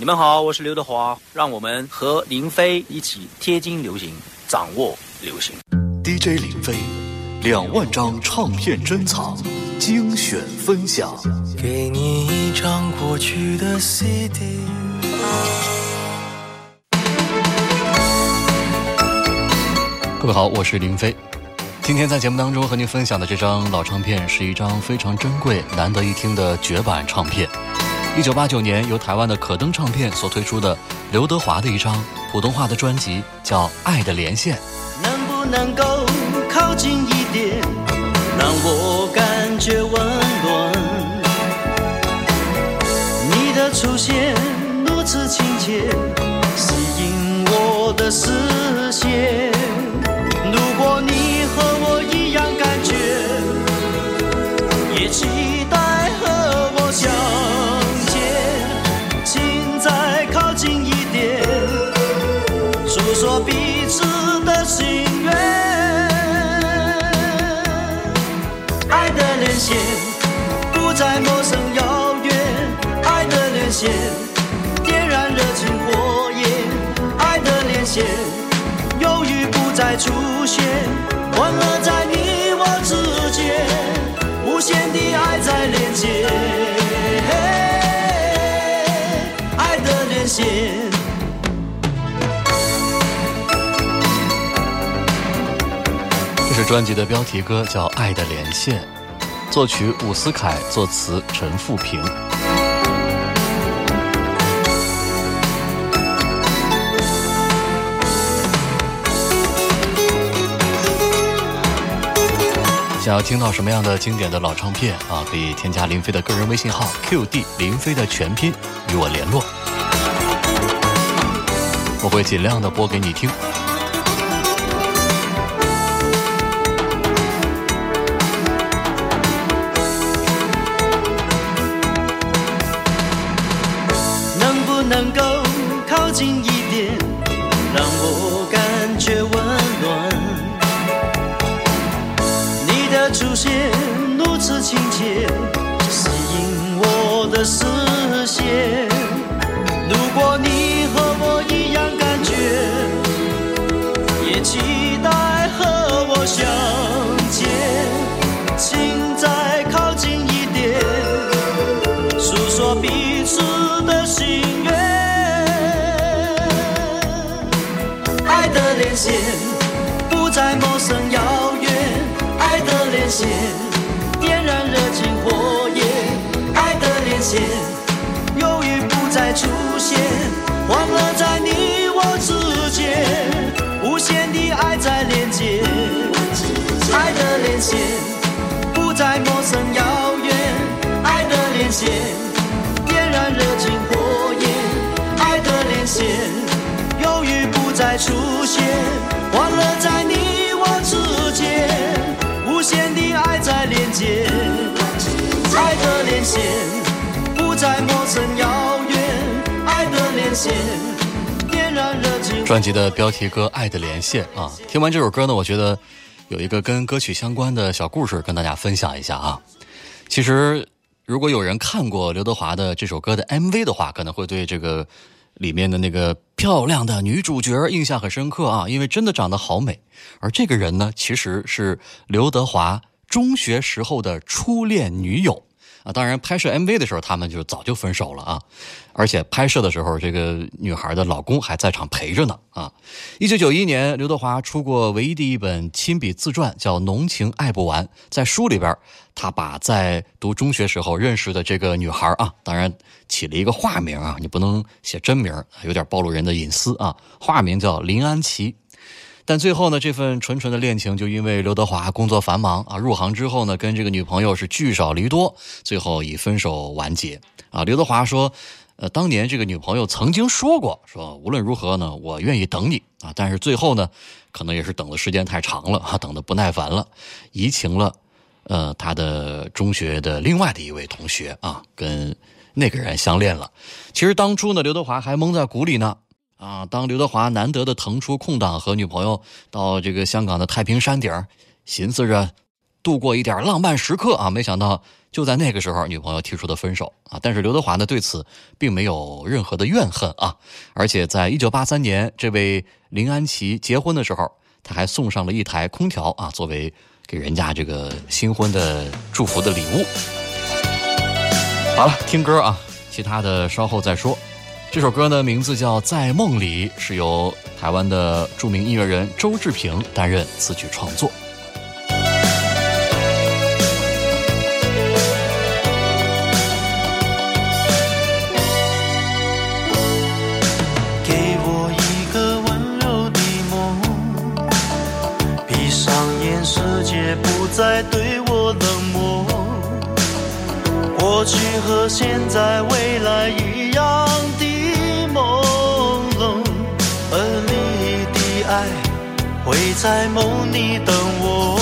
你们好，我是刘德华，让我们和林飞一起贴近流行，掌握流行。DJ 林飞，两万张唱片珍藏，精选分享。给你一张过去的 CD。各位好，我是林飞。今天在节目当中和您分享的这张老唱片是一张非常珍贵、难得一听的绝版唱片。一九八九年由台湾的可登唱片所推出的刘德华的一张普通话的专辑，叫《爱的连线》。能不能够靠近一点，让我感觉温暖？你的出现如此亲切，吸引我的视线不再陌生遥远，爱的连线点燃热情火焰，爱的连线犹豫不再出现，欢乐在你我之间，无限的爱在连接，爱的连线。这是专辑的标题歌，叫《爱的连线》，作曲伍思凯，作词陈富平。想要听到什么样的经典的老唱片啊？可以添加林飞的个人微信号 QD 林飞的全拼与我联络，我会尽量的播给你听。能够靠近一点，让我感觉温暖？你的出现如此亲切，吸引我的视线。如果你不再陌生遥远，爱的连线点燃热情火焰，爱的连线犹豫不再出现，欢乐在你我之间，无限的爱在连接，爱的连线不再陌生遥远。爱的连线，再陌生遥远。爱的连线，专辑的标题歌《爱的连线》啊，听完这首歌呢，我觉得有一个跟歌曲相关的小故事跟大家分享一下啊。其实，如果有人看过刘德华的这首歌的 MV 的话，可能会对这个里面的那个漂亮的女主角印象很深刻啊，因为真的长得好美。而这个人呢，其实是刘德华中学时候的初恋女友。啊，当然，拍摄 MV 的时候，他们就早就分手了啊，而且拍摄的时候，这个女孩的老公还在场陪着呢啊。一九九一年，刘德华出过唯一的一本亲笔自传，叫《浓情爱不完》。在书里边，他把在读中学时候认识的这个女孩啊，当然起了一个化名啊，你不能写真名，有点暴露人的隐私啊。化名叫林安琪。但最后呢，这份纯纯的恋情就因为刘德华工作繁忙啊，入行之后呢，跟这个女朋友是聚少离多，最后以分手完结啊。刘德华说，呃，当年这个女朋友曾经说过，说无论如何呢，我愿意等你啊。但是最后呢，可能也是等的时间太长了啊，等的不耐烦了，移情了，呃，他的中学的另外的一位同学啊，跟那个人相恋了。其实当初呢，刘德华还蒙在鼓里呢。啊，当刘德华难得的腾出空档和女朋友到这个香港的太平山顶，寻思着度过一点浪漫时刻啊！没想到就在那个时候，女朋友提出的分手啊！但是刘德华呢对此并没有任何的怨恨啊！而且在一九八三年，这位林安琪结婚的时候，他还送上了一台空调啊，作为给人家这个新婚的祝福的礼物。好了，听歌啊，其他的稍后再说。这首歌的名字叫《在梦里》，是由台湾的著名音乐人周志平担任词曲创作。在对我冷漠，过去和现在、未来一样。会在梦里等我，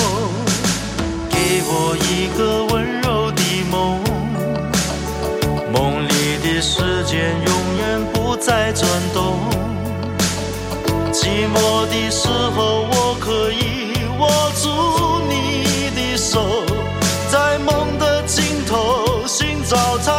给我一个温柔的梦，梦里的时间永远不再转动，寂寞的时候我可以握住你的。手，在梦的尽头寻找他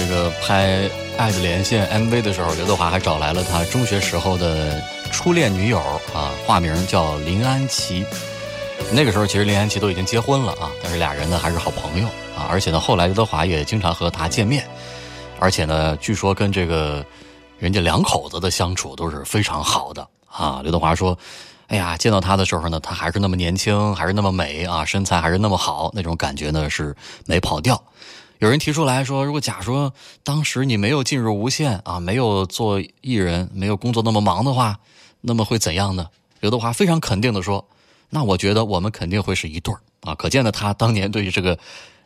这个拍《爱的连线》MV 的时候，刘德华还找来了他中学时候的初恋女友啊，化名叫林安琪。那个时候其实林安琪都已经结婚了啊，但是俩人呢还是好朋友啊。而且呢，后来刘德华也经常和她见面，而且呢，据说跟这个人家两口子的相处都是非常好的啊。刘德华说：“哎呀，见到她的时候呢，她还是那么年轻，还是那么美啊，身材还是那么好，那种感觉呢是没跑掉。”有人提出来说，如果假说当时你没有进入无线啊，没有做艺人，没有工作那么忙的话，那么会怎样呢？刘德华非常肯定的说：“那我觉得我们肯定会是一对儿啊！”可见呢，他当年对于这个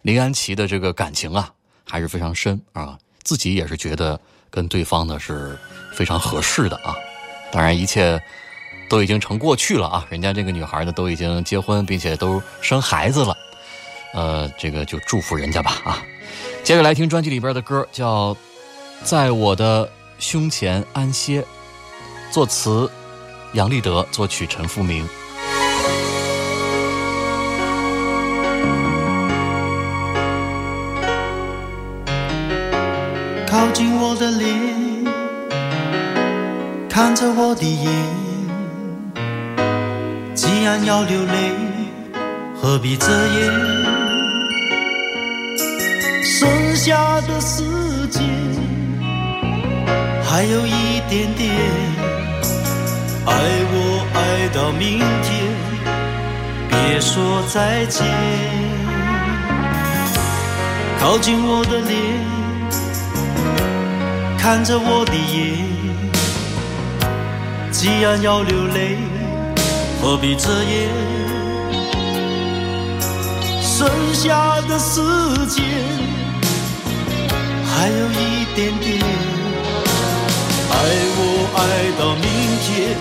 林安琪的这个感情啊，还是非常深啊，自己也是觉得跟对方呢是非常合适的啊。当然，一切都已经成过去了啊，人家这个女孩呢都已经结婚，并且都生孩子了，呃，这个就祝福人家吧啊。接着来听专辑里边的歌，叫《在我的胸前安歇》，作词杨立德，作曲陈复明。靠近我的脸，看着我的眼，既然要流泪，何必遮掩？剩下的时间还有一点点，爱我爱到明天，别说再见。靠近我的脸。看着我的眼，既然要流泪，何必遮掩？剩下的时间还有一点点，爱我爱到明天，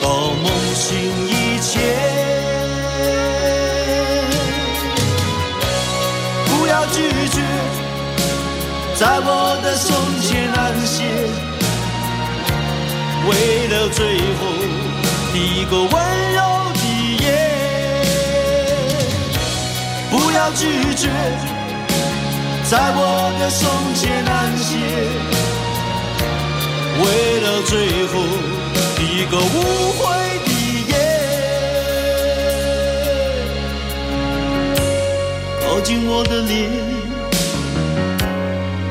到梦醒以前，不要拒绝。在我的胸前安歇，为了最后一个温拒绝。在我的胸前难解，为了最后一个无悔的夜，靠近我的脸。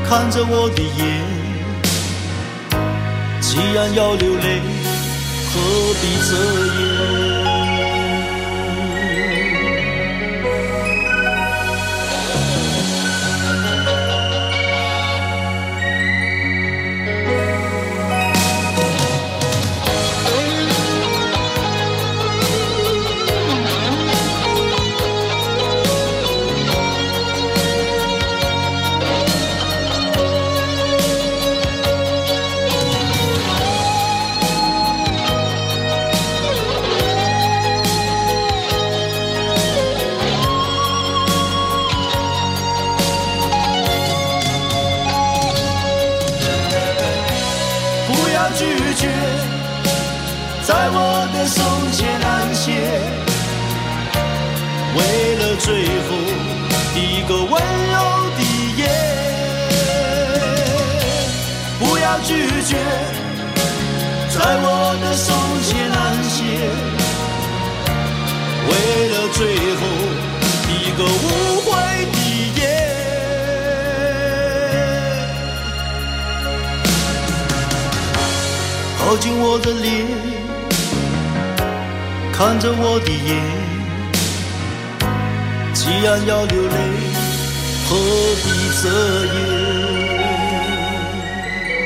看着我的眼，既然要流泪，何必遮掩？靠近我的脸，看着我的眼。既然要流泪，何必遮掩？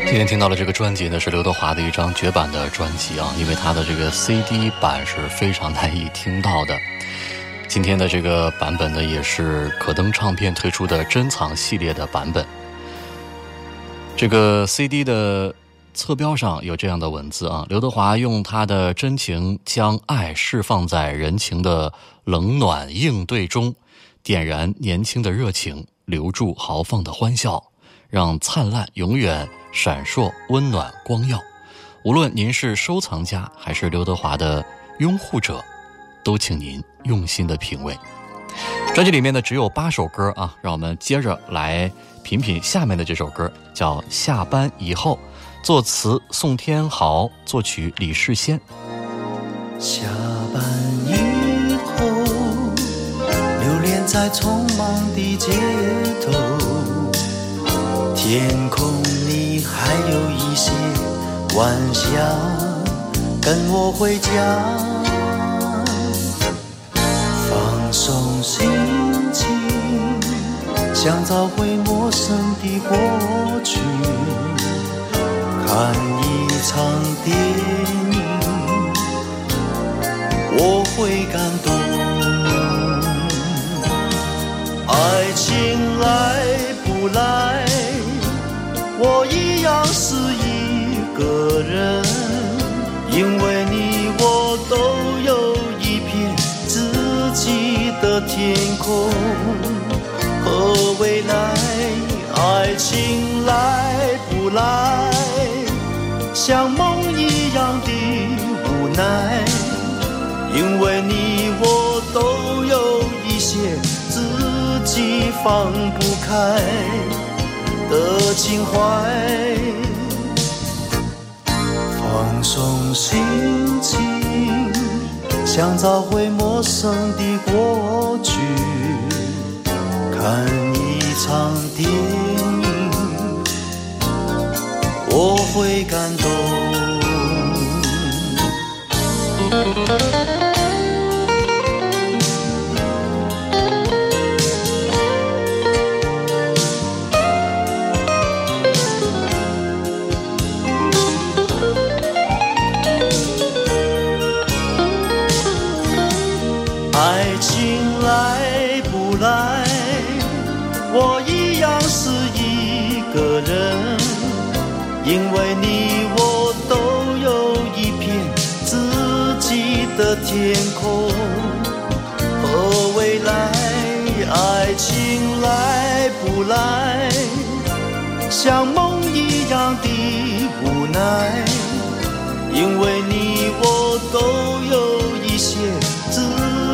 今天听到了这个专辑呢，是刘德华的一张绝版的专辑啊，因为他的这个 CD 版是非常难以听到的。今天的这个版本呢，也是可登唱片推出的珍藏系列的版本。这个 CD 的侧标上有这样的文字啊，刘德华用他的真情将爱释放在人情的冷暖应对中。点燃年轻的热情，留住豪放的欢笑，让灿烂永远闪烁温暖光耀。无论您是收藏家还是刘德华的拥护者，都请您用心的品味。专辑里面呢只有八首歌啊，让我们接着来品品下面的这首歌，叫《下班以后》，作词宋天豪，作曲李世先。下班以在匆忙的街头，天空里还有一些晚霞，跟我回家，放松心情，想找回陌生的过去，看一场电影，我会感动。爱情来不来，我一样是一个人，因为你我都有一片自己的天空和未来。爱情来，像梦一样的无奈，因为你我都有一些自己放不开的情怀。放松心情，想找回陌生的过去，看一场电影，会感动。像梦一样的无奈，因为你我都有一些自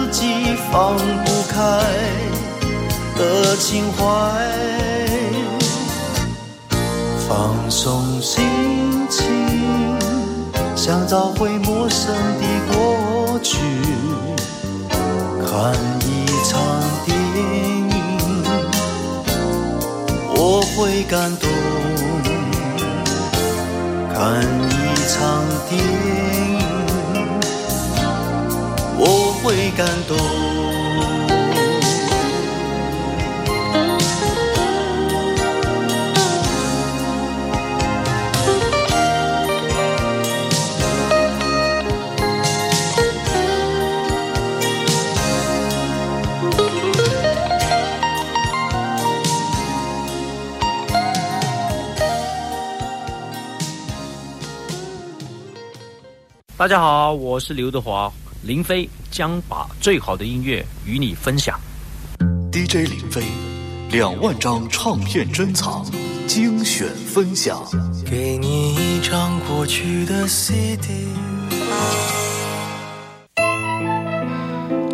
己放不开的情怀。放松心情，想找回陌生的过去，看一场电影，我会感动。看一场电影，我会感动。大家好，我是刘德华，林飞将把最好的音乐与你分享。DJ 林飞，两万张唱片珍藏，精选分享。给你一张过去的 CD。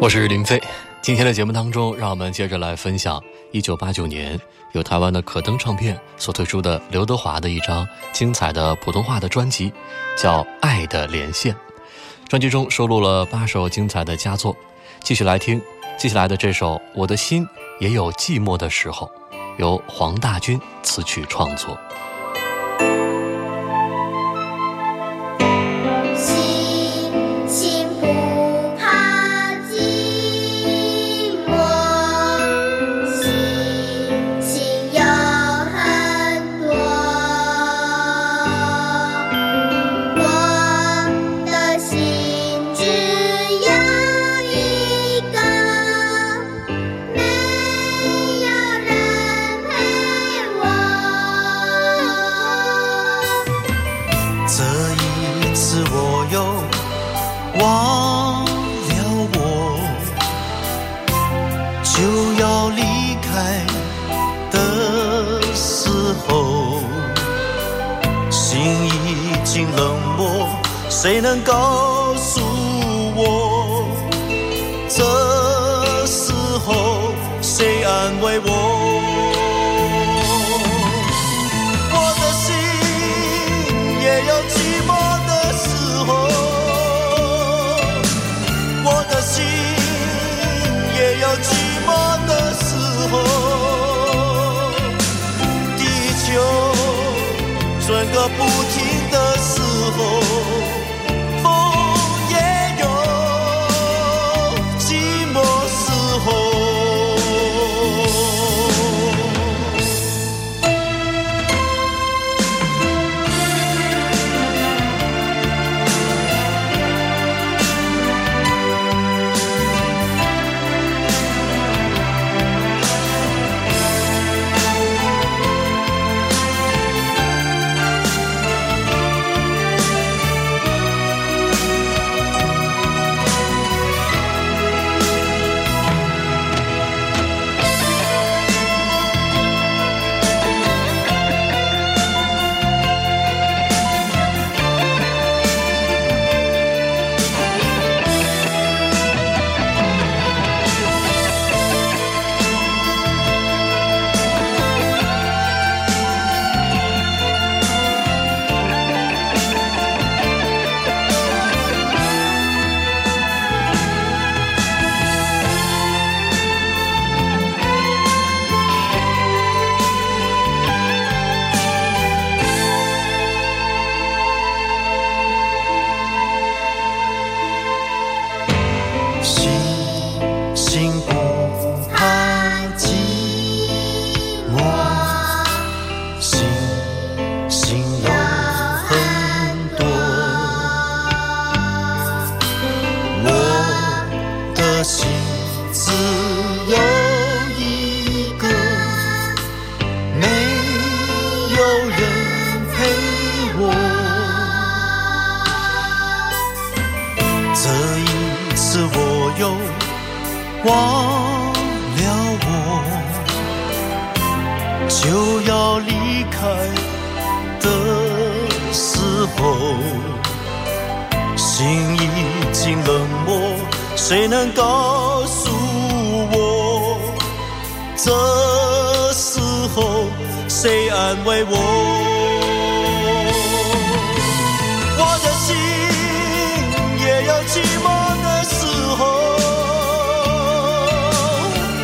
我是林飞。今天的节目当中，让我们接着来分享一九八九年由台湾的可登唱片所推出的刘德华的一张精彩的普通话的专辑，叫《爱的连线》。专辑中收录了八首精彩的佳作，继续来听接下来的这首《我的心也有寂寞的时候》，由黄大军词曲创作。谁能告诉我？这时候谁安慰我？我的心也有寂寞的时候，我的心也有寂寞的时候。地球转个不停只有一个，没有人陪我。这一次我又忘了我。就要离开的时候，心已经冷漠，谁能告？这时候谁安慰我？我的心也有寂寞的时候，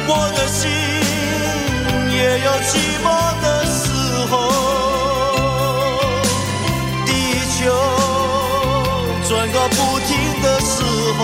我的心也有寂寞的时候。地球转个不停的时候，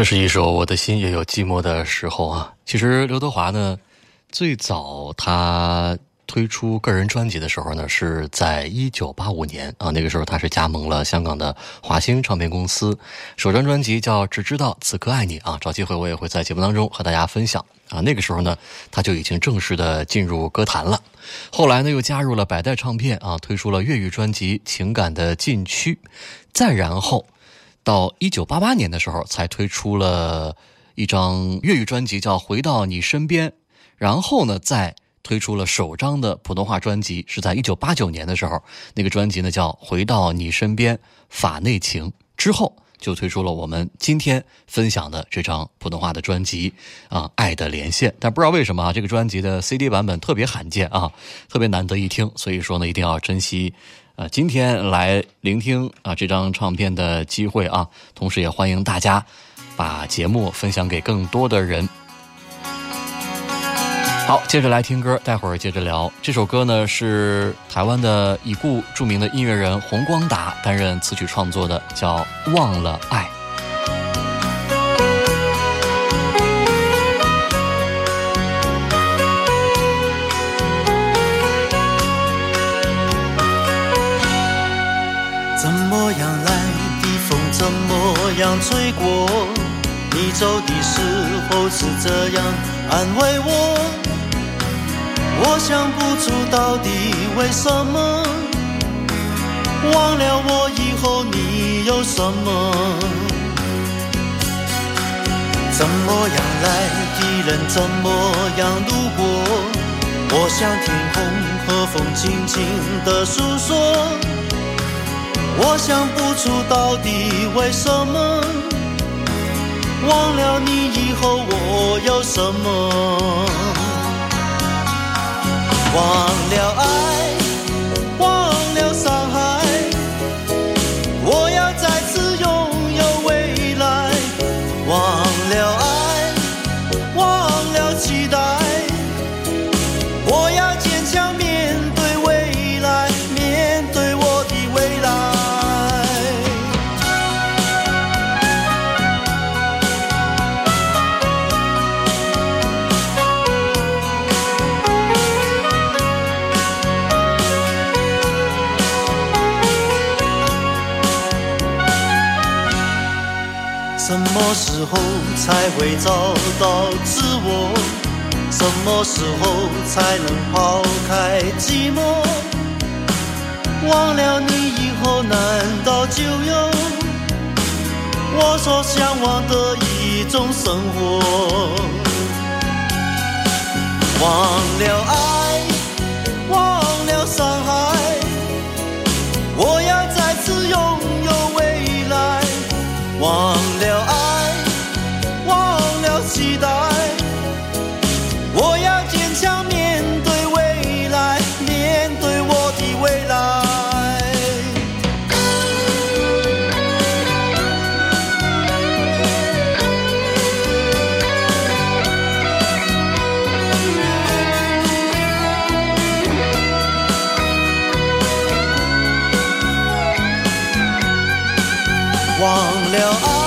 这是一首《我的心也有寂寞的时候》啊。其实刘德华呢，最早他推出个人专辑的时候呢，是在一九八五年啊。那个时候他是加盟了香港的华星唱片公司，首张专辑叫《只知道此刻爱你》啊。找机会我也会在节目当中和大家分享啊。那个时候呢，他就已经正式的进入歌坛了。后来呢，又加入了百代唱片啊，推出了粤语专辑《情感的禁区》，再然后。到一九八八年的时候，才推出了一张粤语专辑，叫《回到你身边》。然后呢，再推出了首张的普通话专辑，是在一九八九年的时候，那个专辑呢叫《回到你身边》，法内情。之后就推出了我们今天分享的这张普通话的专辑啊，《爱的连线》。但不知道为什么啊，这个专辑的 CD 版本特别罕见啊，特别难得一听，所以说呢，一定要珍惜。呃，今天来聆听啊这张唱片的机会啊，同时也欢迎大家把节目分享给更多的人。好，接着来听歌，待会儿接着聊。这首歌呢是台湾的已故著名的音乐人洪光达担任词曲创作的，叫《忘了爱》。么样吹过？你走的时候是这样安慰我，我想不出到底为什么。忘了我以后你有什么？怎么样来的人怎么样路过？我向天空和风轻轻地诉说。我想不出到底为什么，忘了你以后我有什么？忘了爱，什么时候才会找到自我？什么时候才能抛开寂寞？忘了你以后，难道就有我所向往的一种生活？忘了爱，忘了伤害，我要再次拥有未来。忘忘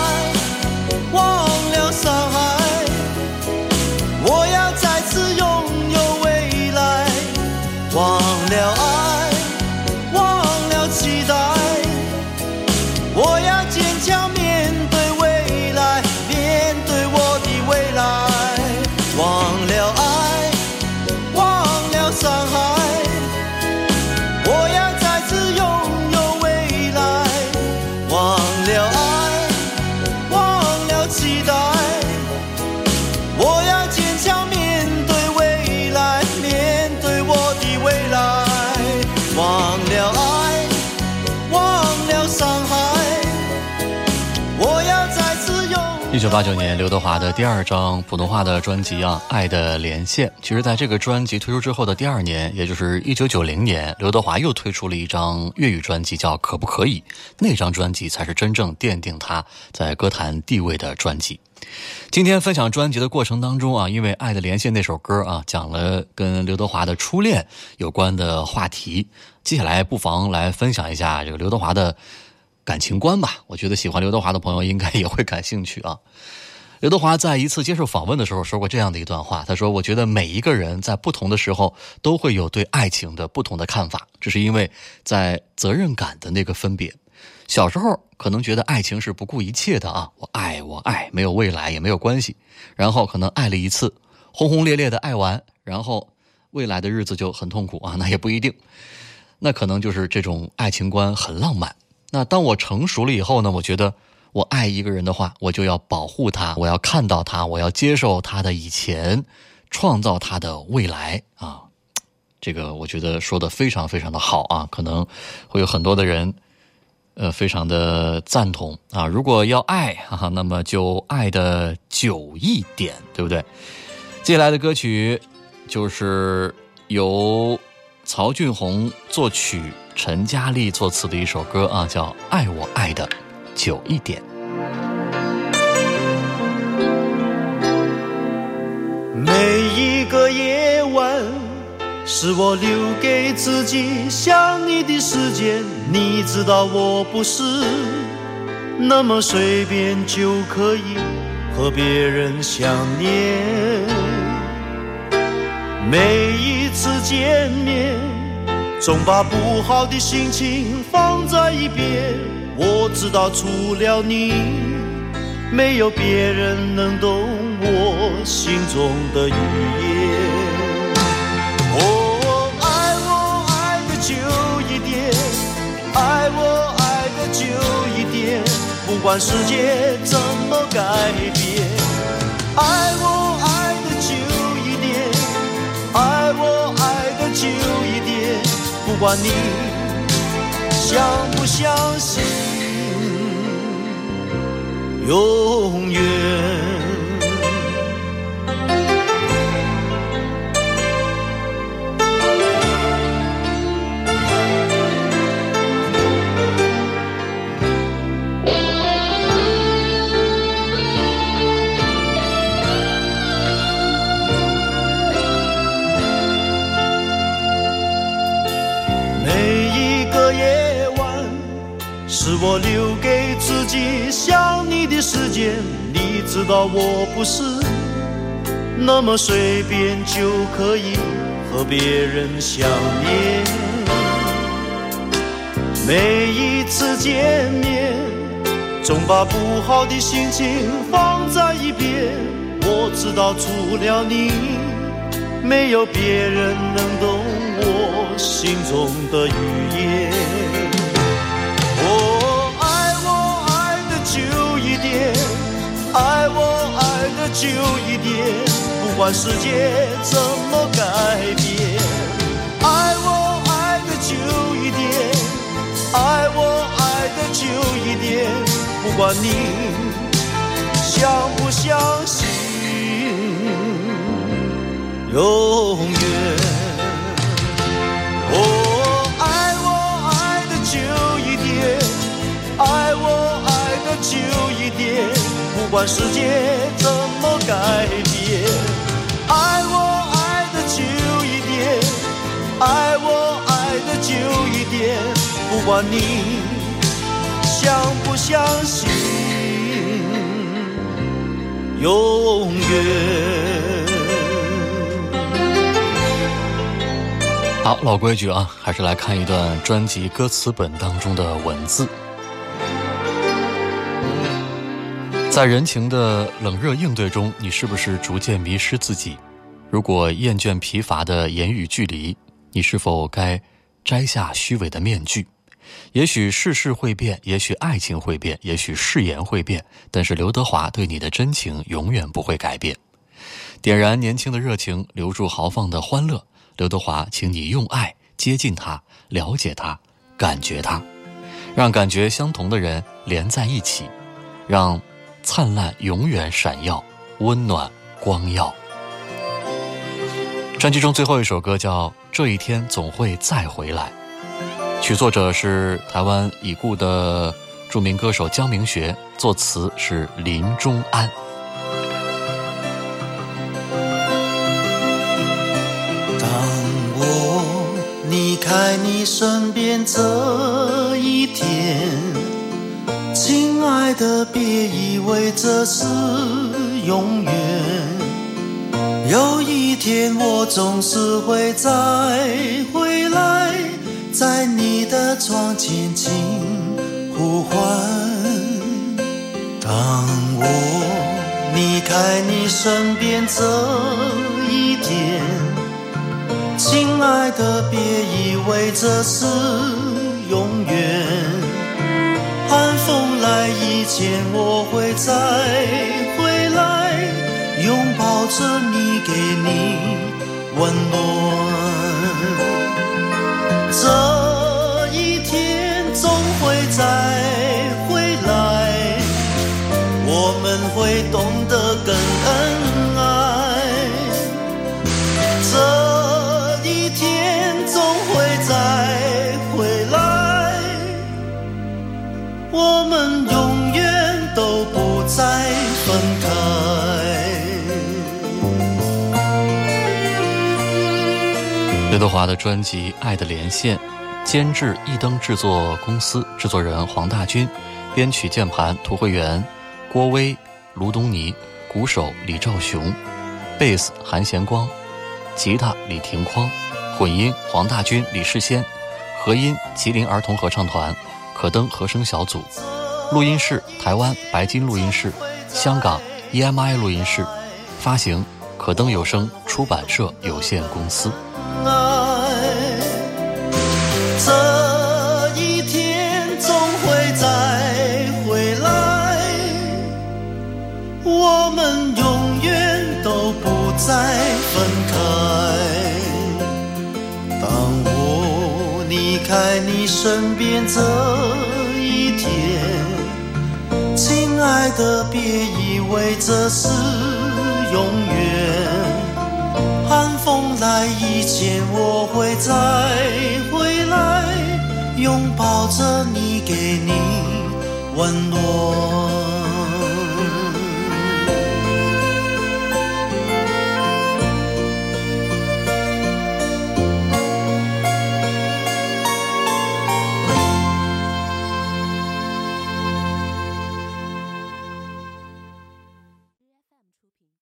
八九年，刘德华的第二张普通话的专辑啊，《爱的连线》。其实，在这个专辑推出之后的第二年，也就是一九九零年，刘德华又推出了一张粤语专辑，叫《可不可以》。那张专辑才是真正奠定他在歌坛地位的专辑。今天分享专辑的过程当中啊，因为《爱的连线》那首歌啊，讲了跟刘德华的初恋有关的话题。接下来不妨来分享一下这个刘德华的感情观吧。我觉得喜欢刘德华的朋友应该也会感兴趣啊。刘德华在一次接受访问的时候说过这样的一段话，他说：“我觉得每一个人在不同的时候都会有对爱情的不同的看法，这是因为在责任感的那个分别。小时候可能觉得爱情是不顾一切的啊，我爱我爱，没有未来也没有关系。然后可能爱了一次，轰轰烈烈的爱完，然后未来的日子就很痛苦啊，那也不一定。那可能就是这种爱情观很浪漫。那当我成熟了以后呢，我觉得我爱一个人的话，我就要保护他，我要看到他，我要接受他的以前，创造他的未来啊。这个我觉得说的非常非常的好啊，可能会有很多的人，呃，非常的赞同啊。如果要爱哈、哈，那么就爱的久一点，对不对？接下来的歌曲就是由曹俊宏作曲、陈嘉丽作词的一首歌啊，叫《爱我爱的久一点》。每一个夜晚是我留给自己想你的时间，你知道我不是那么随便就可以和别人相念。每一次见面，总把不好的心情放在一边。我知道除了你，没有别人能懂我心中的语言。哦，爱我爱的久一点，爱我爱的久一点，不管世界怎么改变。爱我我爱的久一点，不管你相不相信。永远。知道我不是那么随便就可以和别人相念。每一次见面，总把不好的心情放在一边。我知道除了你，没有别人能懂我心中的语言。爱我爱的久一点，不管世界怎么改变。爱我爱的久一点，爱我爱的久一点，不管你相不相信永远。不管世界怎么改变。爱我爱的久一点，爱我爱的久一点，不管你相不相信永远。好，老规矩啊，还是来看一段专辑歌词本当中的文字。在人情的冷热应对中，你是不是逐渐迷失自己？如果厌倦疲乏的言语距离，你是否该摘下虚伪的面具？也许世事会变，也许爱情会变，也许誓言会变，但是刘德华对你的真情永远不会改变。点燃年轻的热情，留住豪放的欢乐。刘德华，请你用爱接近他，了解他，感觉他，让感觉相同的人连在一起，让灿烂永远闪耀，温暖光耀。专辑中最后一首歌叫《这一天总会再回来》，曲作者是台湾已故的著名歌手江明学，作词是林中安。当我离开你身边这一天，亲爱的，别以为这是永远。有一天我总是会再回来，在你的窗前轻呼唤。当我离开你身边这一天。亲爱的，别以为这是永远。再见，我会再回来，拥抱着你，给你温暖。华的专辑《爱的连线》，监制一灯制作公司，制作人黄大军，编曲键盘涂慧源、郭威、卢东尼，鼓手李兆雄，贝斯韩贤光，吉他李廷匡，混音黄大军、李世先，和音吉林儿童合唱团，可登和声小组，录音室台湾白金录音室，香港 EMI 录音室，发行可登有声出版社有限公司。这一天总会再回来，我们永远都不再分开。当我离开你身边这一天，亲爱的，别以为这是永远。寒风来以前，我会再回，抱着你，给你温暖。